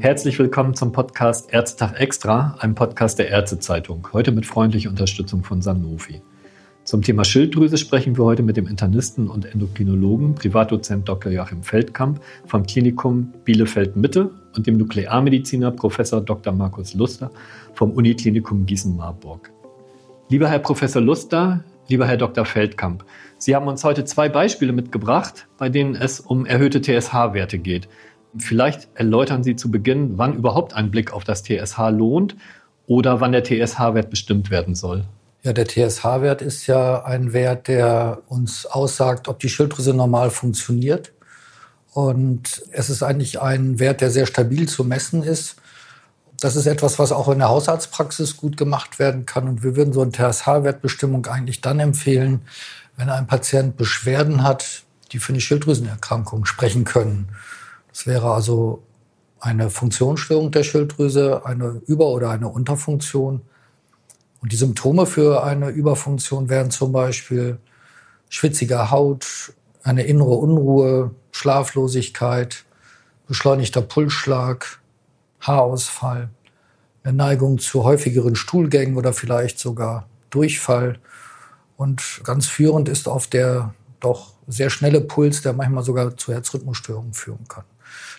Herzlich willkommen zum Podcast Ärztetag Extra, einem Podcast der Ärztezeitung. Heute mit freundlicher Unterstützung von Sanofi. Zum Thema Schilddrüse sprechen wir heute mit dem Internisten und Endokrinologen, Privatdozent Dr. Joachim Feldkamp vom Klinikum Bielefeld-Mitte und dem Nuklearmediziner Professor Dr. Markus Luster vom Uniklinikum Gießen-Marburg. Lieber Herr Professor Luster, lieber Herr Dr. Feldkamp, Sie haben uns heute zwei Beispiele mitgebracht, bei denen es um erhöhte TSH-Werte geht. Vielleicht erläutern Sie zu Beginn, wann überhaupt ein Blick auf das TSH lohnt oder wann der TSH-Wert bestimmt werden soll. Ja, der TSH-Wert ist ja ein Wert, der uns aussagt, ob die Schilddrüse normal funktioniert. Und es ist eigentlich ein Wert, der sehr stabil zu messen ist. Das ist etwas, was auch in der Hausarztpraxis gut gemacht werden kann. Und wir würden so eine TSH-Wertbestimmung eigentlich dann empfehlen, wenn ein Patient Beschwerden hat, die für eine Schilddrüsenerkrankung sprechen können. Das wäre also eine Funktionsstörung der Schilddrüse, eine Über- oder eine Unterfunktion. Und die Symptome für eine Überfunktion wären zum Beispiel schwitzige Haut, eine innere Unruhe, Schlaflosigkeit, beschleunigter Pulsschlag, Haarausfall, eine Neigung zu häufigeren Stuhlgängen oder vielleicht sogar Durchfall. Und ganz führend ist auf der doch sehr schnelle Puls, der manchmal sogar zu Herzrhythmusstörungen führen kann.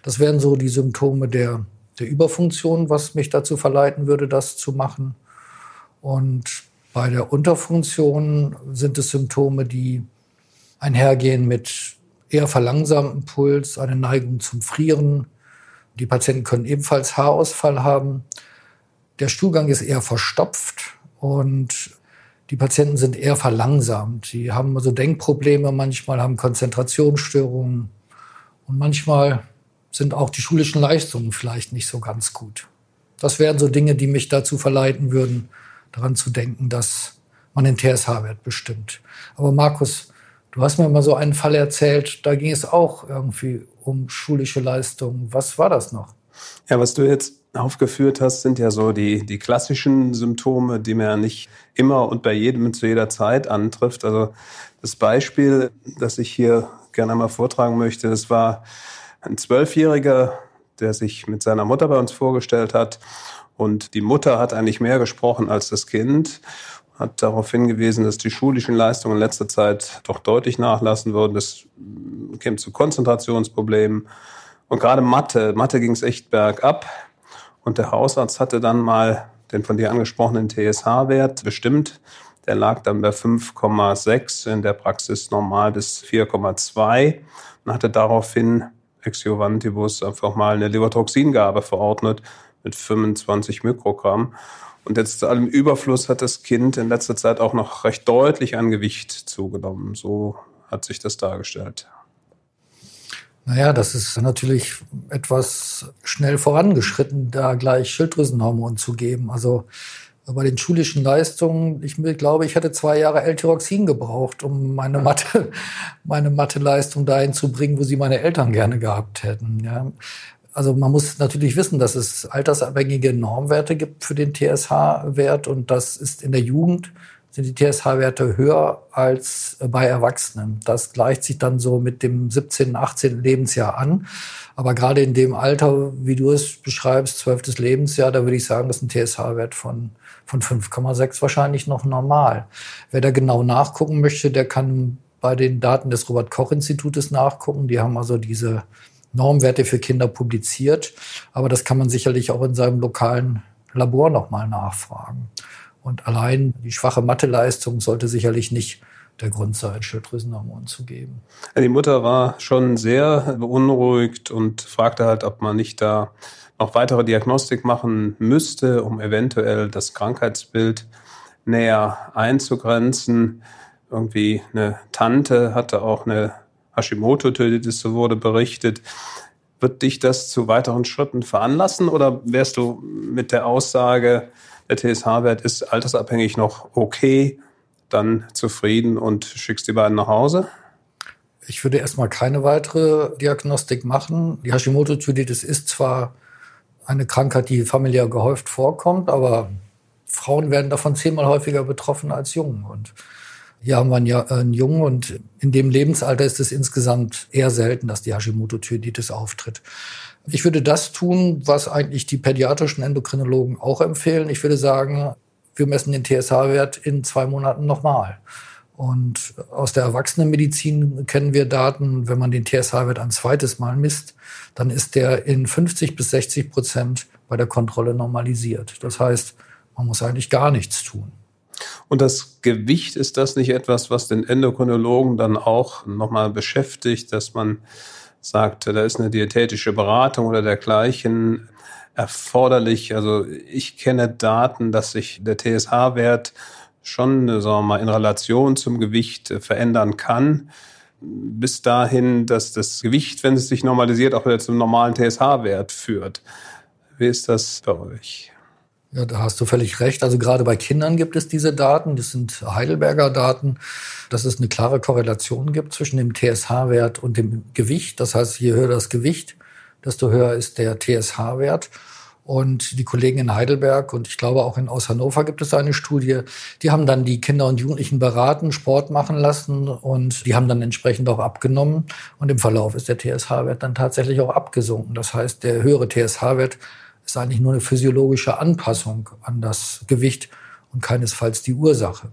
Das wären so die Symptome der, der Überfunktion, was mich dazu verleiten würde, das zu machen. Und bei der Unterfunktion sind es Symptome, die einhergehen mit eher verlangsamtem Puls, eine Neigung zum Frieren. Die Patienten können ebenfalls Haarausfall haben. Der Stuhlgang ist eher verstopft und die Patienten sind eher verlangsamt. Sie haben also Denkprobleme, manchmal haben Konzentrationsstörungen und manchmal sind auch die schulischen Leistungen vielleicht nicht so ganz gut. Das wären so Dinge, die mich dazu verleiten würden, daran zu denken, dass man den TSH-Wert bestimmt. Aber Markus, du hast mir mal so einen Fall erzählt, da ging es auch irgendwie um schulische Leistungen. Was war das noch? Ja, was du jetzt aufgeführt hast, sind ja so die, die klassischen Symptome, die man ja nicht immer und bei jedem zu jeder Zeit antrifft. Also das Beispiel, das ich hier gerne einmal vortragen möchte, das war ein Zwölfjähriger, der sich mit seiner Mutter bei uns vorgestellt hat. Und die Mutter hat eigentlich mehr gesprochen als das Kind, hat darauf hingewiesen, dass die schulischen Leistungen in letzter Zeit doch deutlich nachlassen würden. Es käme zu Konzentrationsproblemen. Und gerade Mathe, Mathe ging es echt bergab. Und der Hausarzt hatte dann mal den von dir angesprochenen TSH-Wert bestimmt. Der lag dann bei 5,6, in der Praxis normal bis 4,2 und hatte daraufhin ex Juvantibus einfach mal eine Levertoxingabe verordnet mit 25 Mikrogramm. Und jetzt zu allem Überfluss hat das Kind in letzter Zeit auch noch recht deutlich an Gewicht zugenommen. So hat sich das dargestellt. Naja, das ist natürlich etwas schnell vorangeschritten, da gleich Schilddrüsenhormon zu geben. Also bei den schulischen Leistungen, ich glaube, ich hätte zwei Jahre L-Tyroxin gebraucht, um meine Mathe, meine Mathe-Leistung dahin zu bringen, wo sie meine Eltern gerne gehabt hätten. Ja. Also man muss natürlich wissen, dass es altersabhängige Normwerte gibt für den TSH-Wert und das ist in der Jugend sind die TSH-Werte höher als bei Erwachsenen. Das gleicht sich dann so mit dem 17., 18. Lebensjahr an. Aber gerade in dem Alter, wie du es beschreibst, 12. Lebensjahr, da würde ich sagen, das ist ein TSH-Wert von von 5,6 wahrscheinlich noch normal. Wer da genau nachgucken möchte, der kann bei den Daten des Robert-Koch-Institutes nachgucken. Die haben also diese Normwerte für Kinder publiziert. Aber das kann man sicherlich auch in seinem lokalen Labor nochmal nachfragen. Und allein die schwache Matheleistung sollte sicherlich nicht der Grund sein, Schilddrüsenhormon zu geben. Die Mutter war schon sehr beunruhigt und fragte halt, ob man nicht da noch weitere Diagnostik machen müsste, um eventuell das Krankheitsbild näher einzugrenzen. Irgendwie eine Tante hatte auch eine Hashimoto-Tötitis, so wurde berichtet. Wird dich das zu weiteren Schritten veranlassen oder wärst du mit der Aussage, der TSH-Wert ist altersabhängig noch okay, dann zufrieden und schickst die beiden nach Hause? Ich würde erstmal keine weitere Diagnostik machen. Die Hashimoto-Thyreoiditis ist zwar eine Krankheit, die familiär gehäuft vorkommt, aber Frauen werden davon zehnmal häufiger betroffen als Jungen. Und Hier haben wir einen, einen Jungen und in dem Lebensalter ist es insgesamt eher selten, dass die Hashimoto-Thyreoiditis auftritt. Ich würde das tun, was eigentlich die pädiatrischen Endokrinologen auch empfehlen. Ich würde sagen, wir messen den TSH-Wert in zwei Monaten nochmal. Und aus der Erwachsenenmedizin kennen wir Daten, wenn man den TSH-Wert ein zweites Mal misst, dann ist der in 50 bis 60 Prozent bei der Kontrolle normalisiert. Das heißt, man muss eigentlich gar nichts tun. Und das Gewicht, ist das nicht etwas, was den Endokrinologen dann auch nochmal beschäftigt, dass man sagt, da ist eine diätetische Beratung oder dergleichen erforderlich? Also ich kenne Daten, dass sich der TSH-Wert schon, sagen wir mal, in Relation zum Gewicht verändern kann. Bis dahin, dass das Gewicht, wenn es sich normalisiert, auch wieder zum normalen TSH-Wert führt. Wie ist das bei euch? Ja, da hast du völlig recht. Also gerade bei Kindern gibt es diese Daten. Das sind Heidelberger Daten, dass es eine klare Korrelation gibt zwischen dem TSH-Wert und dem Gewicht. Das heißt, je höher das Gewicht, desto höher ist der TSH-Wert. Und die Kollegen in Heidelberg und ich glaube auch in aus Hannover gibt es eine Studie, die haben dann die Kinder und Jugendlichen beraten, Sport machen lassen und die haben dann entsprechend auch abgenommen. Und im Verlauf ist der TSH-Wert dann tatsächlich auch abgesunken. Das heißt, der höhere TSH-Wert ist eigentlich nur eine physiologische Anpassung an das Gewicht und keinesfalls die Ursache.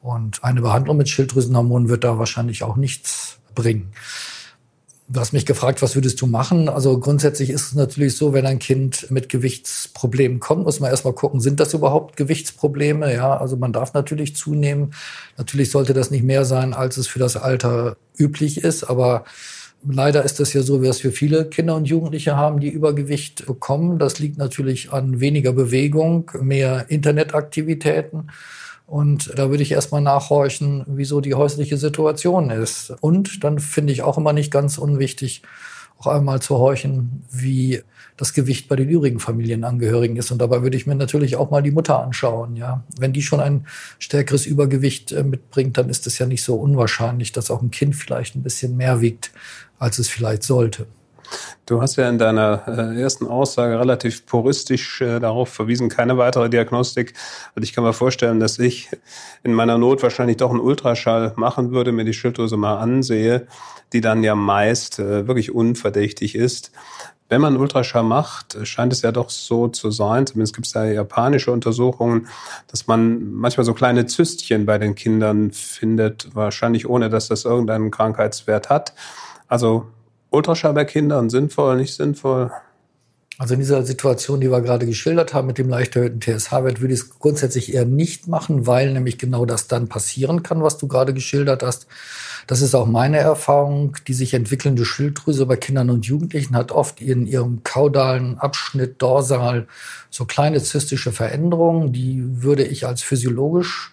Und eine Behandlung mit Schilddrüsenhormonen wird da wahrscheinlich auch nichts bringen. Du hast mich gefragt, was würdest du machen? Also grundsätzlich ist es natürlich so, wenn ein Kind mit Gewichtsproblemen kommt, muss man erstmal gucken, sind das überhaupt Gewichtsprobleme? Ja, also man darf natürlich zunehmen. Natürlich sollte das nicht mehr sein, als es für das Alter üblich ist, aber Leider ist das ja so, dass wir viele Kinder und Jugendliche haben, die Übergewicht bekommen. Das liegt natürlich an weniger Bewegung, mehr Internetaktivitäten. Und da würde ich erstmal nachhorchen, wieso die häusliche Situation ist. Und dann finde ich auch immer nicht ganz unwichtig, auch einmal zu horchen, wie das Gewicht bei den übrigen Familienangehörigen ist. Und dabei würde ich mir natürlich auch mal die Mutter anschauen. Ja, wenn die schon ein stärkeres Übergewicht äh, mitbringt, dann ist es ja nicht so unwahrscheinlich, dass auch ein Kind vielleicht ein bisschen mehr wiegt, als es vielleicht sollte. Du hast ja in deiner äh, ersten Aussage relativ puristisch äh, darauf verwiesen, keine weitere Diagnostik. Und ich kann mir vorstellen, dass ich in meiner Not wahrscheinlich doch einen Ultraschall machen würde, mir die Schilddrüse mal ansehe, die dann ja meist äh, wirklich unverdächtig ist. Wenn man Ultraschall macht, scheint es ja doch so zu sein, zumindest gibt es da japanische Untersuchungen, dass man manchmal so kleine Zystchen bei den Kindern findet, wahrscheinlich ohne, dass das irgendeinen Krankheitswert hat. Also Ultraschall bei Kindern sinnvoll, nicht sinnvoll? Also in dieser Situation, die wir gerade geschildert haben mit dem leicht erhöhten TSH-Wert, würde ich es grundsätzlich eher nicht machen, weil nämlich genau das dann passieren kann, was du gerade geschildert hast. Das ist auch meine Erfahrung. Die sich entwickelnde Schilddrüse bei Kindern und Jugendlichen hat oft in ihrem kaudalen Abschnitt dorsal so kleine zystische Veränderungen. Die würde ich als physiologisch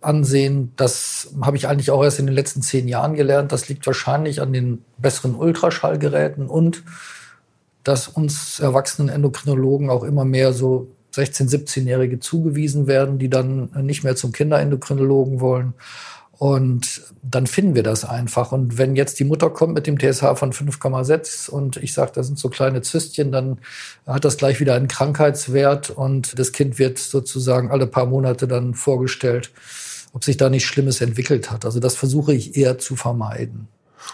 ansehen. Das habe ich eigentlich auch erst in den letzten zehn Jahren gelernt. Das liegt wahrscheinlich an den besseren Ultraschallgeräten und dass uns erwachsenen Endokrinologen auch immer mehr so 16-, 17-Jährige zugewiesen werden, die dann nicht mehr zum Kinderendokrinologen wollen. Und dann finden wir das einfach. Und wenn jetzt die Mutter kommt mit dem TSH von 5,6 und ich sage, das sind so kleine Zystchen, dann hat das gleich wieder einen Krankheitswert und das Kind wird sozusagen alle paar Monate dann vorgestellt ob sich da nicht Schlimmes entwickelt hat. Also das versuche ich eher zu vermeiden.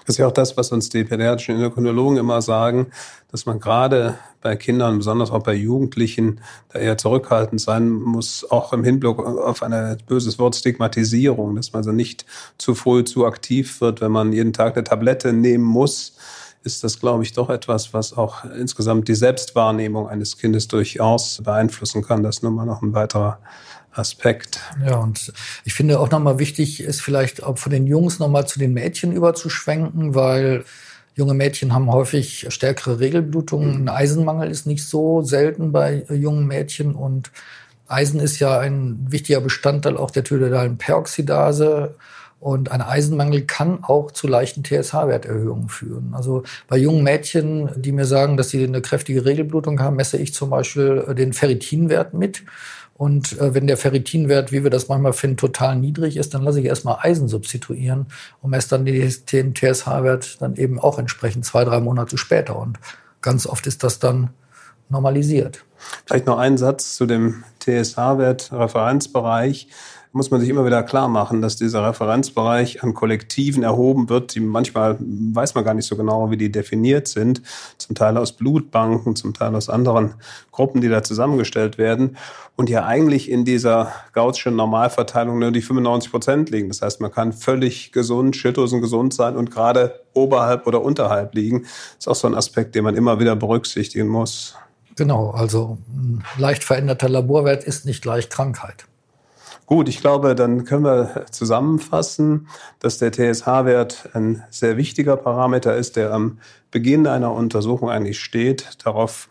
Das ist ja auch das, was uns die pädiatrischen Endokrinologen immer sagen, dass man gerade bei Kindern, besonders auch bei Jugendlichen, da eher zurückhaltend sein muss, auch im Hinblick auf ein böses Wort Stigmatisierung, dass man also nicht zu früh zu aktiv wird, wenn man jeden Tag eine Tablette nehmen muss ist das, glaube ich, doch etwas, was auch insgesamt die Selbstwahrnehmung eines Kindes durchaus beeinflussen kann. Das ist nun mal noch ein weiterer Aspekt. Ja, und ich finde auch nochmal wichtig ist vielleicht auch von den Jungs nochmal zu den Mädchen überzuschwenken, weil junge Mädchen haben häufig stärkere Regelblutungen. Ein Eisenmangel ist nicht so selten bei jungen Mädchen und Eisen ist ja ein wichtiger Bestandteil auch der thyreoidalen Peroxidase. Und ein Eisenmangel kann auch zu leichten TSH-Werterhöhungen führen. Also bei jungen Mädchen, die mir sagen, dass sie eine kräftige Regelblutung haben, messe ich zum Beispiel den Ferritinwert mit. Und äh, wenn der Ferritinwert, wie wir das manchmal finden, total niedrig ist, dann lasse ich erstmal Eisen substituieren und messe dann den TSH-Wert dann eben auch entsprechend zwei, drei Monate später. Und ganz oft ist das dann normalisiert. Vielleicht noch ein Satz zu dem TSH-Wert Referenzbereich muss man sich immer wieder klar machen, dass dieser Referenzbereich an Kollektiven erhoben wird, die manchmal weiß man gar nicht so genau, wie die definiert sind, zum Teil aus Blutbanken, zum Teil aus anderen Gruppen, die da zusammengestellt werden und ja eigentlich in dieser Gaußschen Normalverteilung nur die 95 Prozent liegen. Das heißt, man kann völlig gesund, Schilddrüsen gesund sein und gerade oberhalb oder unterhalb liegen. Das ist auch so ein Aspekt, den man immer wieder berücksichtigen muss. Genau, also ein leicht veränderter Laborwert ist nicht gleich Krankheit. Gut, ich glaube, dann können wir zusammenfassen, dass der TSH-Wert ein sehr wichtiger Parameter ist, der am Beginn einer Untersuchung eigentlich steht. Darauf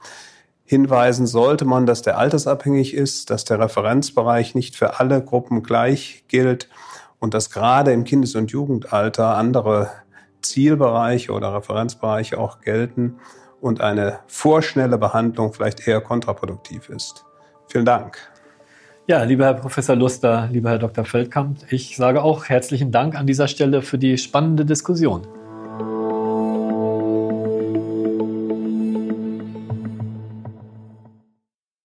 hinweisen sollte man, dass der altersabhängig ist, dass der Referenzbereich nicht für alle Gruppen gleich gilt und dass gerade im Kindes- und Jugendalter andere Zielbereiche oder Referenzbereiche auch gelten und eine vorschnelle Behandlung vielleicht eher kontraproduktiv ist. Vielen Dank. Ja, lieber Herr Professor Luster, lieber Herr Dr. Feldkamp, ich sage auch herzlichen Dank an dieser Stelle für die spannende Diskussion.